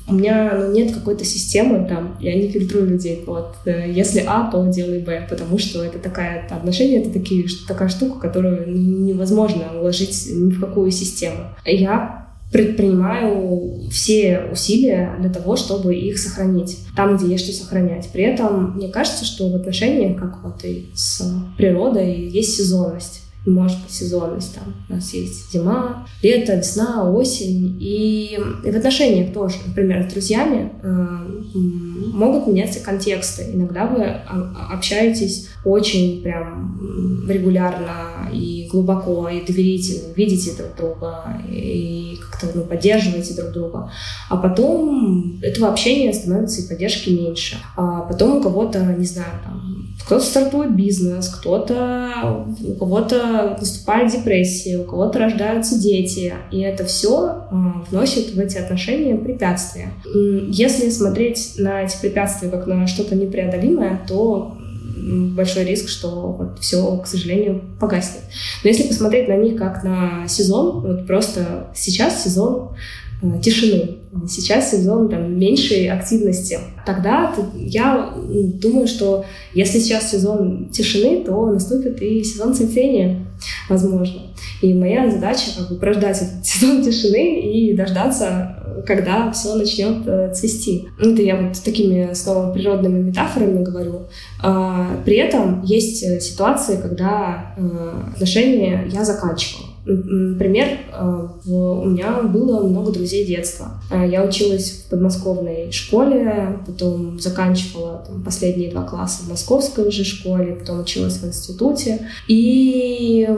у меня ну, нет какой-то системы там, я не фильтрую людей. Вот э, если А, то делай Б, потому что это такая это отношения, это такие, такая штука, которую невозможно уложить ни в какую систему. Я предпринимаю все усилия для того, чтобы их сохранить, там, где есть что сохранять. При этом мне кажется, что в отношениях, как вот и с природой, есть сезонность может сезонность. Там у нас есть зима, лето, весна, осень. И, и в отношениях тоже, например, с друзьями э, могут меняться контексты. Иногда вы общаетесь очень прям регулярно и глубоко, и доверительно, видите друг друга, и как-то ну, поддерживаете друг друга. А потом этого общения становится и поддержки меньше. А потом у кого-то, не знаю, там, кто-то стартует бизнес, кто-то, у кого-то наступает депрессия, у кого-то рождаются дети, и это все э, вносит в эти отношения препятствия. Если смотреть на эти препятствия как на что-то непреодолимое, то большой риск, что вот все, к сожалению, погаснет. Но если посмотреть на них как на сезон, вот просто сейчас сезон тишины, сейчас сезон там, меньшей активности. Тогда я думаю, что если сейчас сезон тишины, то наступит и сезон цветения, возможно. И моя задача как бы прождать этот [LAUGHS] сезон тишины и дождаться когда все начнет э, цвести. Это я вот такими снова природными метафорами говорю. А, при этом есть э, ситуации, когда э, отношения я заканчивала. Например, у меня было много друзей детства. Я училась в подмосковной школе, потом заканчивала там, последние два класса в московской уже школе, потом училась в институте. И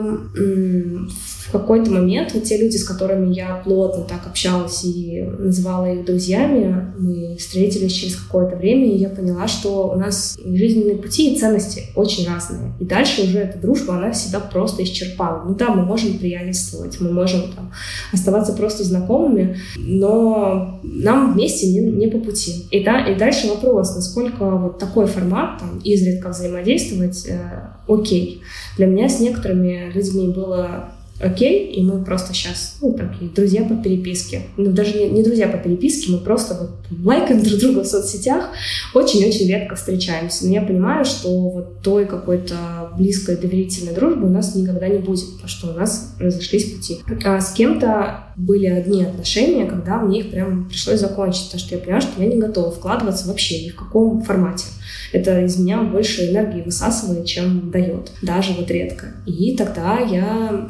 в какой-то момент вот те люди, с которыми я плотно так общалась и называла их друзьями, мы встретились через какое-то время, и я поняла, что у нас жизненные пути и ценности очень разные. И дальше уже эта дружба, она себя просто исчерпала. Ну да, мы можем приятельствовать, мы можем там, оставаться просто знакомыми, но нам вместе не, не по пути. И, да, и дальше вопрос, насколько вот такой формат, там, изредка взаимодействовать, э, окей. Для меня с некоторыми людьми было окей, и мы просто сейчас, ну, такие друзья по переписке. Ну, даже не, не друзья по переписке, мы просто вот лайкаем друг друга в соцсетях, очень-очень редко встречаемся. Но я понимаю, что вот той какой-то близкой доверительной дружбы у нас никогда не будет, потому что у нас разошлись пути. А с кем-то были одни отношения, когда мне их прям пришлось закончить, потому что я поняла, что я не готова вкладываться вообще ни в каком формате. Это из меня больше энергии высасывает, чем дает, даже вот редко. И тогда я,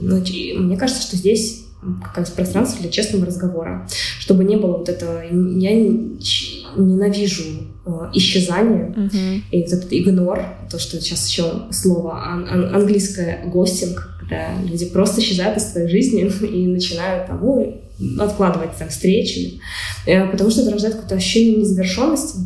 ну, мне кажется, что здесь как раз пространство для честного разговора, чтобы не было вот этого, я ненавижу э, исчезание uh-huh. и вот этот игнор, то, что сейчас еще слово ан- ан- английское гостинг, когда люди просто исчезают из твоей жизни [LAUGHS] и начинают там, ну, откладывать там встречи, э, потому что это рождает какое-то ощущение незавершенности,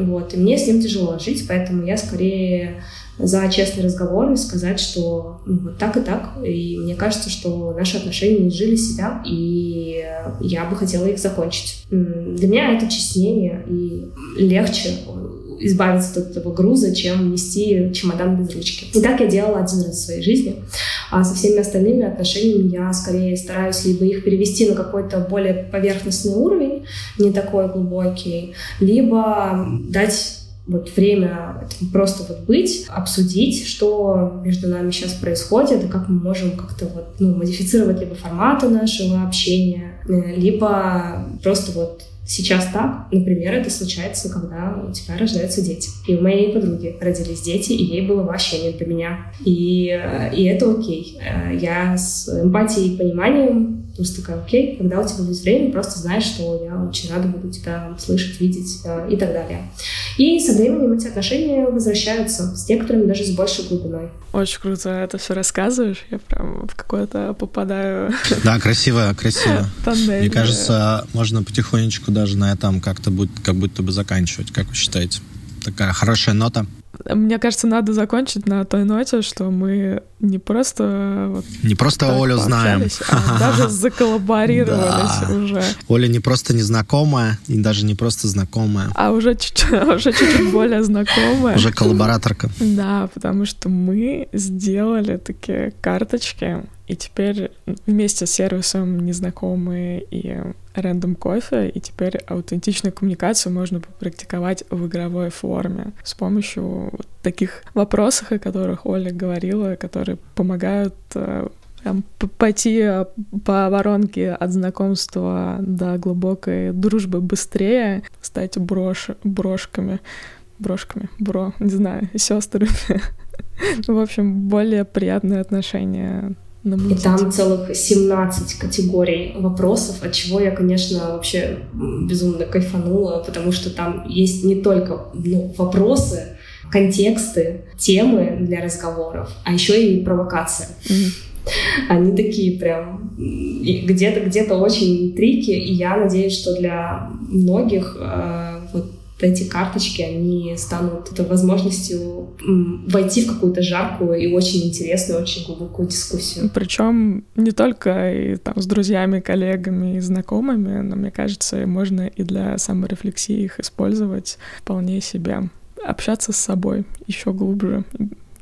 вот, и мне с ним тяжело жить, поэтому я скорее за честный разговор и сказать, что ну, вот так и так. И мне кажется, что наши отношения не жили себя, и я бы хотела их закончить. Для меня это честнее и легче избавиться от этого груза, чем нести чемодан без ручки. И так я делала один раз в своей жизни. А со всеми остальными отношениями я скорее стараюсь либо их перевести на какой-то более поверхностный уровень, не такой глубокий, либо дать вот время просто вот быть, обсудить, что между нами сейчас происходит, и как мы можем как-то вот, ну, модифицировать либо форматы нашего общения, э, либо просто вот Сейчас так, например, это случается, когда у тебя рождаются дети. И у моей подруги родились дети, и ей было вообще не до меня. И, и это окей. Э, я с эмпатией и пониманием просто такая, окей, когда у тебя будет время, просто знаешь, что я очень рада буду тебя слышать, видеть э, и так далее. И со временем эти отношения возвращаются, с некоторыми даже с большей глубиной. Очень круто это все рассказываешь, я прям в какое-то попадаю. [LAUGHS] Да, красиво, красиво. [LAUGHS] Тоннель. Мне кажется, можно потихонечку даже на этом как-то будет, как будто бы заканчивать. Как вы считаете? Такая хорошая нота. Мне кажется, надо закончить на той ноте, что мы не просто вот не просто Олю знаем, а даже [LAUGHS] заколлаборировались уже. Оля не просто незнакомая и даже не просто знакомая, а уже чуть-чуть, [LAUGHS] уже чуть-чуть более знакомая. Уже коллабораторка. Да, потому что мы сделали такие карточки и теперь вместе с сервисом незнакомые и рандом кофе, и теперь аутентичную коммуникацию можно попрактиковать в игровой форме с помощью таких вопросов, о которых Оля говорила, которые помогают э, прям пойти э, по воронке от знакомства до глубокой дружбы быстрее, стать брош, брошками, брошками, бро, не знаю, [LAUGHS] сестрами. В общем, более приятные отношения и там целых 17 категорий вопросов, от чего я, конечно, вообще безумно кайфанула, потому что там есть не только ну, вопросы, контексты, темы для разговоров, а еще и провокация. Они такие прям где-то где-то очень трики, и я надеюсь, что для многих э, эти карточки, они станут возможностью войти в какую-то жаркую и очень интересную, очень глубокую дискуссию. Причем не только и, там, с друзьями, коллегами и знакомыми, но, мне кажется, можно и для саморефлексии их использовать вполне себе. Общаться с собой еще глубже,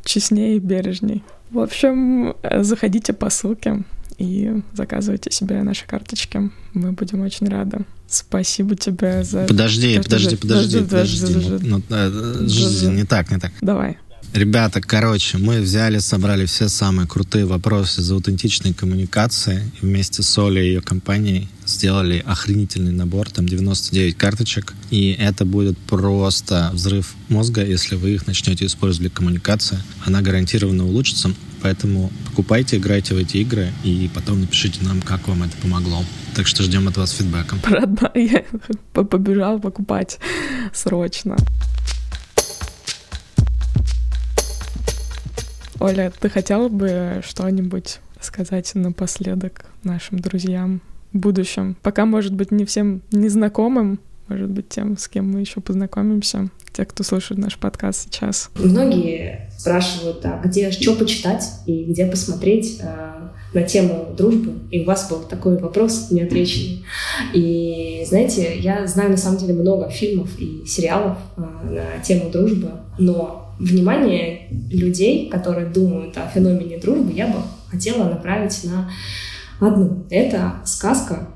честнее и бережней. В общем, заходите по ссылке и заказывайте себе наши карточки. Мы будем очень рады. Спасибо тебе за... Подожди, подожди, подожди, подожди. Ну, э, не так, не так. Давай. Ребята, короче, мы взяли, собрали все самые крутые вопросы за аутентичной коммуникации и вместе с Олей и ее компанией сделали охренительный набор, там 99 карточек, и это будет просто взрыв мозга, если вы их начнете использовать для коммуникации. Она гарантированно улучшится, поэтому покупайте, играйте в эти игры, и потом напишите нам, как вам это помогло. Так что ждем от вас фидбэка. [LAUGHS] Родна, я побежал покупать срочно. Оля, ты хотела бы что-нибудь сказать напоследок нашим друзьям в будущем? Пока, может быть, не всем незнакомым, может быть, тем, с кем мы еще познакомимся, те, кто слушает наш подкаст сейчас. Многие спрашивают, а где, что почитать и где посмотреть э, на тему дружбы, и у вас был такой вопрос неотвеченный. И, знаете, я знаю на самом деле много фильмов и сериалов э, на тему дружбы, но внимание людей, которые думают о феномене дружбы, я бы хотела направить на одну. Это сказка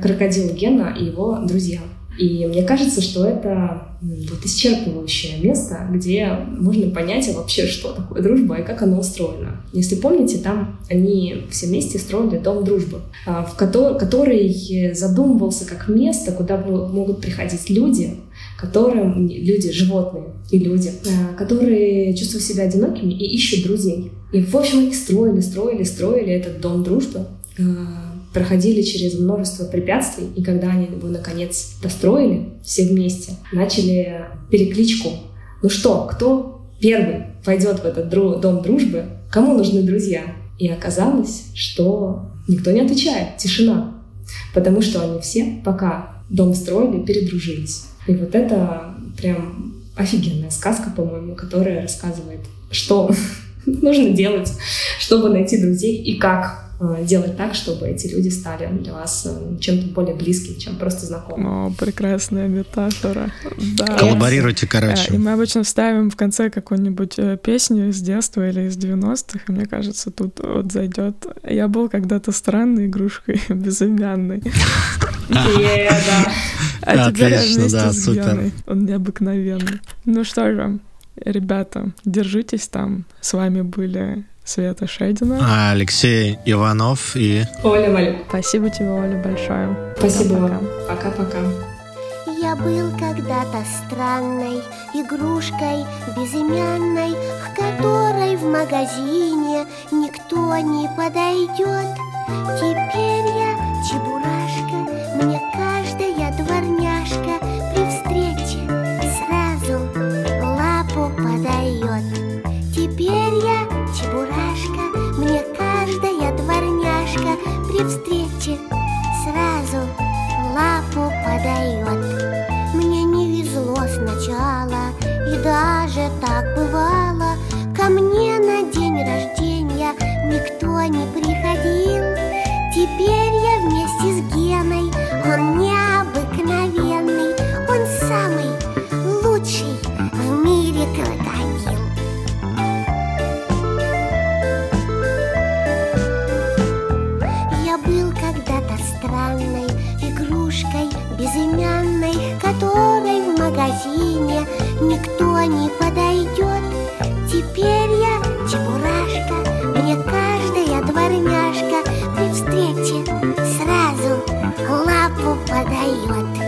«Крокодил Гена и его друзья». И мне кажется, что это вот исчерпывающее место, где можно понять вообще, что такое дружба и как она устроена. Если помните, там они все вместе строили дом дружбы, а, в который, который задумывался как место, куда могут приходить люди, которым люди, животные и люди, а, которые чувствуют себя одинокими и ищут друзей. И, в общем, они строили, строили, строили этот дом дружбы а, проходили через множество препятствий, и когда они его наконец достроили все вместе, начали перекличку. Ну что, кто первый пойдет в этот дру- дом дружбы? Кому нужны друзья? И оказалось, что никто не отвечает, тишина. Потому что они все, пока дом строили, передружились. И вот это прям офигенная сказка, по-моему, которая рассказывает, что [LAUGHS] нужно делать, чтобы найти друзей и как делать так, чтобы эти люди стали для вас э, чем-то более близким, чем просто знакомым. О, прекрасная метафора. Да. Коллаборируйте, короче. И мы обычно ставим в конце какую-нибудь э, песню из детства или из 90-х, и мне кажется, тут вот зайдет. Я был когда-то странной игрушкой, [LAUGHS] безымянной. А теперь я вместе с Геной. Он необыкновенный. Ну что же, ребята, держитесь там. С вами были Света Шедина. А Алексей Иванов и... Оля Малюк. Спасибо тебе, Оля, большое. Спасибо вам. Пока-пока. Я был когда-то странной игрушкой безымянной, к которой в магазине никто не подойдет. Теперь я чебурашка, при встрече сразу лапу подает. Мне не везло сначала, и даже так бывало, ко мне на день рождения никто не приходил. Теперь я вместе с Геной, он необыкновенный, никто не подойдет. Теперь я чебурашка, мне каждая дворняжка при встрече сразу лапу подает.